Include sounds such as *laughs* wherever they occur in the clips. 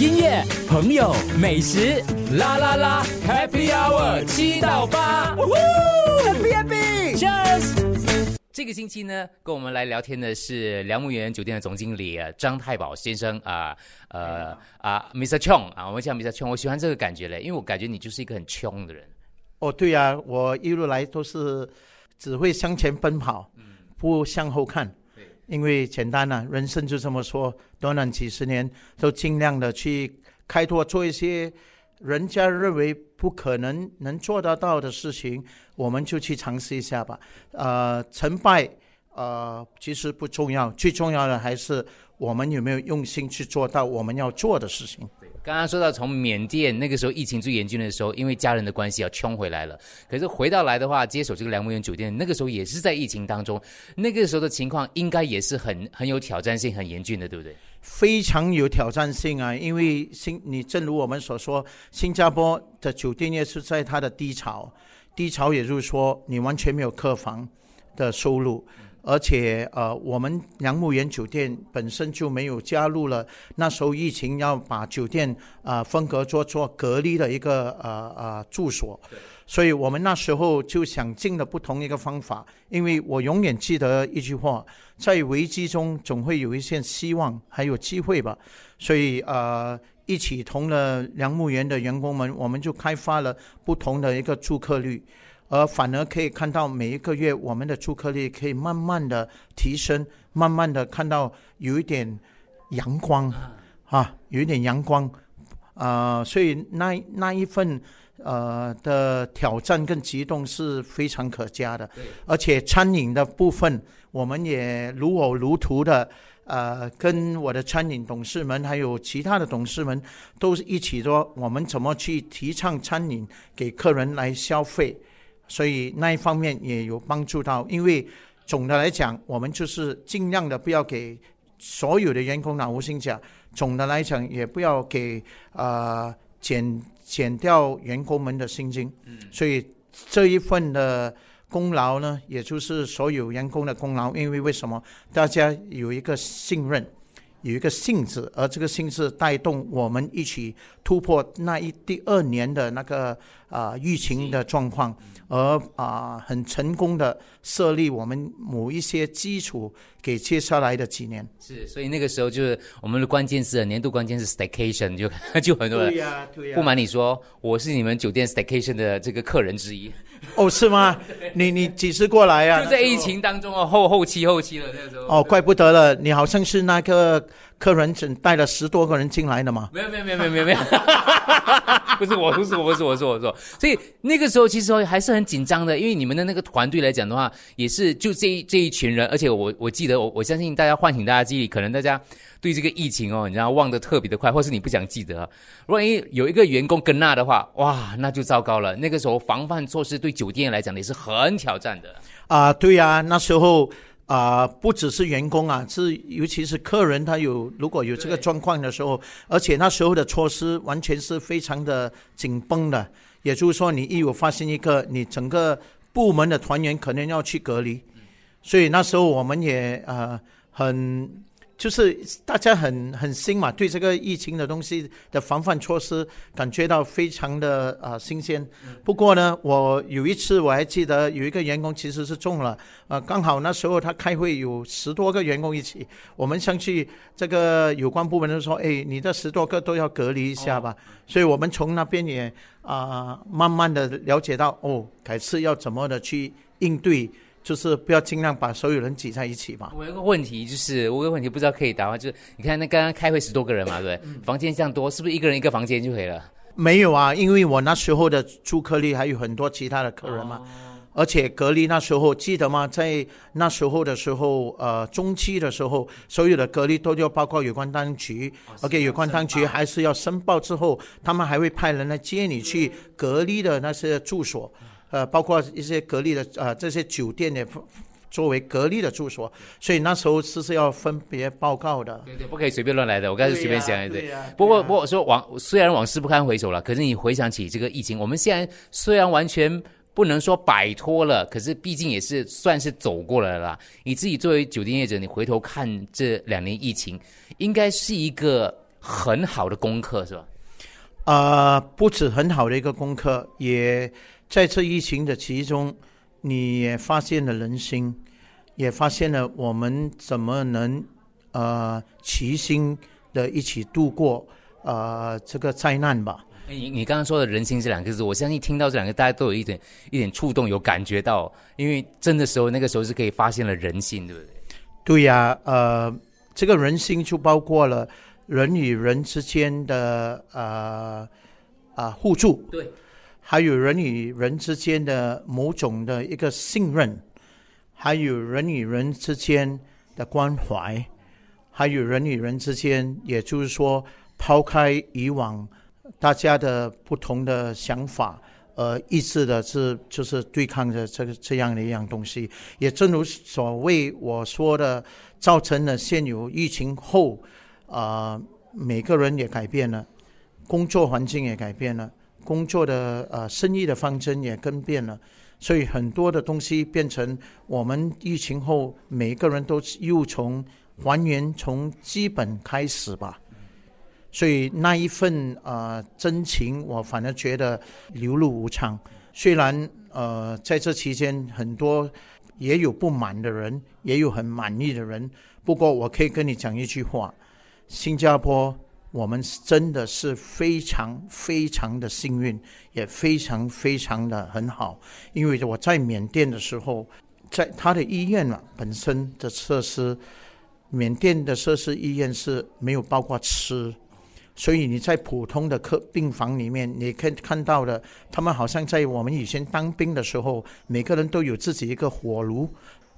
音乐、朋友、美食，啦啦啦，Happy Hour 七到八，Happy Happy，Cheers。这个星期呢，跟我们来聊天的是梁木园酒店的总经理啊张太保先生啊，呃啊，Mr. Chong 啊，我们叫 Mr. Chong，我喜欢这个感觉嘞，因为我感觉你就是一个很穷的人。哦，对呀、我一路来都是只会向前奔跑，不向后看。因为简单啊，人生就这么说，短短几十年，都尽量的去开拓，做一些人家认为不可能能做得到的事情，我们就去尝试一下吧。呃，成败呃其实不重要，最重要的还是我们有没有用心去做到我们要做的事情。刚刚说到从缅甸那个时候疫情最严峻的时候，因为家人的关系要冲回来了。可是回到来的话，接手这个梁木园酒店，那个时候也是在疫情当中，那个时候的情况应该也是很很有挑战性、很严峻的，对不对？非常有挑战性啊！因为新你正如我们所说，新加坡的酒店业是在它的低潮，低潮也就是说你完全没有客房的收入，而且呃，我们梁木园酒店本身就没有加入了那时候疫情要把酒店啊、呃分隔做做隔离的一个呃呃住所，所以我们那时候就想尽了不同一个方法，因为我永远记得一句话，在危机中总会有一线希望，还有机会吧。所以呃，一起同了梁木园的员工们，我们就开发了不同的一个住客率，而反而可以看到每一个月我们的出客率可以慢慢的提升，慢慢的看到有一点阳光啊，有一点阳光。啊、所以那那一份。呃的挑战跟激动是非常可嘉的，而且餐饮的部分，我们也如火如荼的，呃，跟我的餐饮董事们还有其他的董事们，都是一起说我们怎么去提倡餐饮给客人来消费，所以那一方面也有帮助到。因为总的来讲，我们就是尽量的不要给所有的员工拿无薪假，总的来讲也不要给呃减减掉员工们的薪金，所以这一份的功劳呢，也就是所有员工的功劳。因为为什么大家有一个信任，有一个性质，而这个性质带动我们一起突破那一第二年的那个啊、疫情的状况，而啊、很成功的设立我们某一些基础给接下来的几年。是，所以那个时候就是我们的关键词，年度关键是 staycation，就 *laughs* 就很多人。呀、对不瞒你说，我是你们酒店 staycation 的这个客人之一，*laughs* 哦，是吗？*laughs* 你你几时过来啊、就在疫情当中哦，后后期后期了那个时候。哦，怪不得了，你好像是那个客人只带了十多个人进来的嘛。没有没有没有没有没有 *laughs* 没有，不是我不是我不是我是我说，所以那个时候其实还是很紧张的，因为你们的那个团队来讲的话，也是就这一这一群人，而且我我记得我我相信大家唤醒大家记忆，可能大家对这个疫情哦，你知道忘得特别的快，或是你不想记得，万一有一个员工跟那的话，哇，那就糟糕了。那个时候防范措施对酒店来讲也是很挑战的。啊、对呀、那时候啊、不只是员工啊，是尤其是客人，他有如果有这个状况的时候，而且那时候的措施完全是非常的紧绷的，也就是说，你一有发现一个，你整个部门的团员可能要去隔离，所以那时候我们也呃很。就是大家很很新嘛，对这个疫情的东西的防范措施感觉到非常的呃新鲜。不过呢，我有一次我还记得有一个员工其实是中了，呃，刚好那时候他开会有十多个员工一起，我们上去这个有关部门就说，哎，你这十多个都要隔离一下吧。所以我们从那边也啊、慢慢的了解到，哦，改次要怎么的去应对，就是不要尽量把所有人挤在一起嘛。我有个问题，就是我有个问题不知道可以答吗？就是你看那刚刚开会十多个人嘛，对不对？房间这样多，是不是一个人一个房间就可以了？没有啊，因为我那时候的住客率还有很多其他的客人嘛，而且隔离那时候记得吗？在那时候的时候，呃，中期的时候，所有的隔离都要包括有关当局、o k 有关当局还是要申报之后，他们还会派人来接你去隔离的那些住所，呃，包括一些隔离的呃这些酒店也作为隔离的住所，所以那时候是是要分别报告的。对对，不可以随便乱来的。我刚才随便想一对。对啊不过，不过我说往虽然往事不堪回首了，可是你回想起这个疫情，我们现在虽然完全不能说摆脱了，可是毕竟也是算是走过来了啦。你自己作为酒店业者，你回头看这两年疫情，应该是一个很好的功课，是吧？啊，不止很好的一个功课，也在这疫情的其中，你也发现了人心，也发现了我们怎么能呃齐心的一起度过呃这个灾难吧。你你刚刚说的人心这两个字，我相信听到这两个，大家都有一点一点触动，有感觉到，因为真的时候，那个时候是可以发现了人性，对不对？对呀，呃，这个人心就包括了人与人之间的呃啊互助，对，还有人与人之间的某种的一个信任，还有人与人之间的关怀，还有人与人之间，也就是说，抛开以往大家的不同的想法。呃，意志的是就是对抗着这个这样的一样东西，也正如所谓我说的，造成了现有疫情后，啊，每个人也改变了，工作环境也改变了，工作的呃生意的方针也更变了，所以很多的东西变成我们疫情后每个人都又从还原从基本开始吧。所以那一份呃真情，我反而觉得流露无常。虽然呃在这期间很多也有不满的人，也有很满意的人。不过我可以跟你讲一句话：新加坡我们真的是非常非常的幸运，也非常非常的很好。因为我在缅甸的时候，在他的医院啊本身的设施，缅甸的设施医院是没有包括吃。所以你在普通的客病房里面，你可以看到的，他们好像在我们以前当兵的时候，每个人都有自己一个火炉，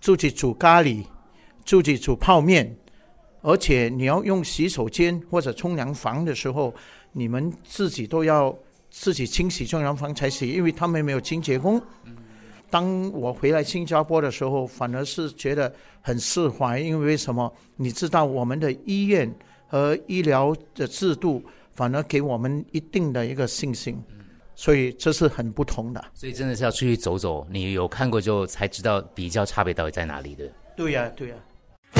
自己煮咖喱，自己煮泡面，而且你要用洗手间或者冲凉房的时候，你们自己都要自己清洗冲凉房才行，因为他们没有清洁工。当我回来新加坡的时候，反而是觉得很释怀，因为为什么？你知道我们的医院。和医疗的制度反而给我们一定的一个信心，所以这是很不同的。所以真的是要出去走走，你有看过之后才知道比较差别到底在哪里的。对呀，对呀。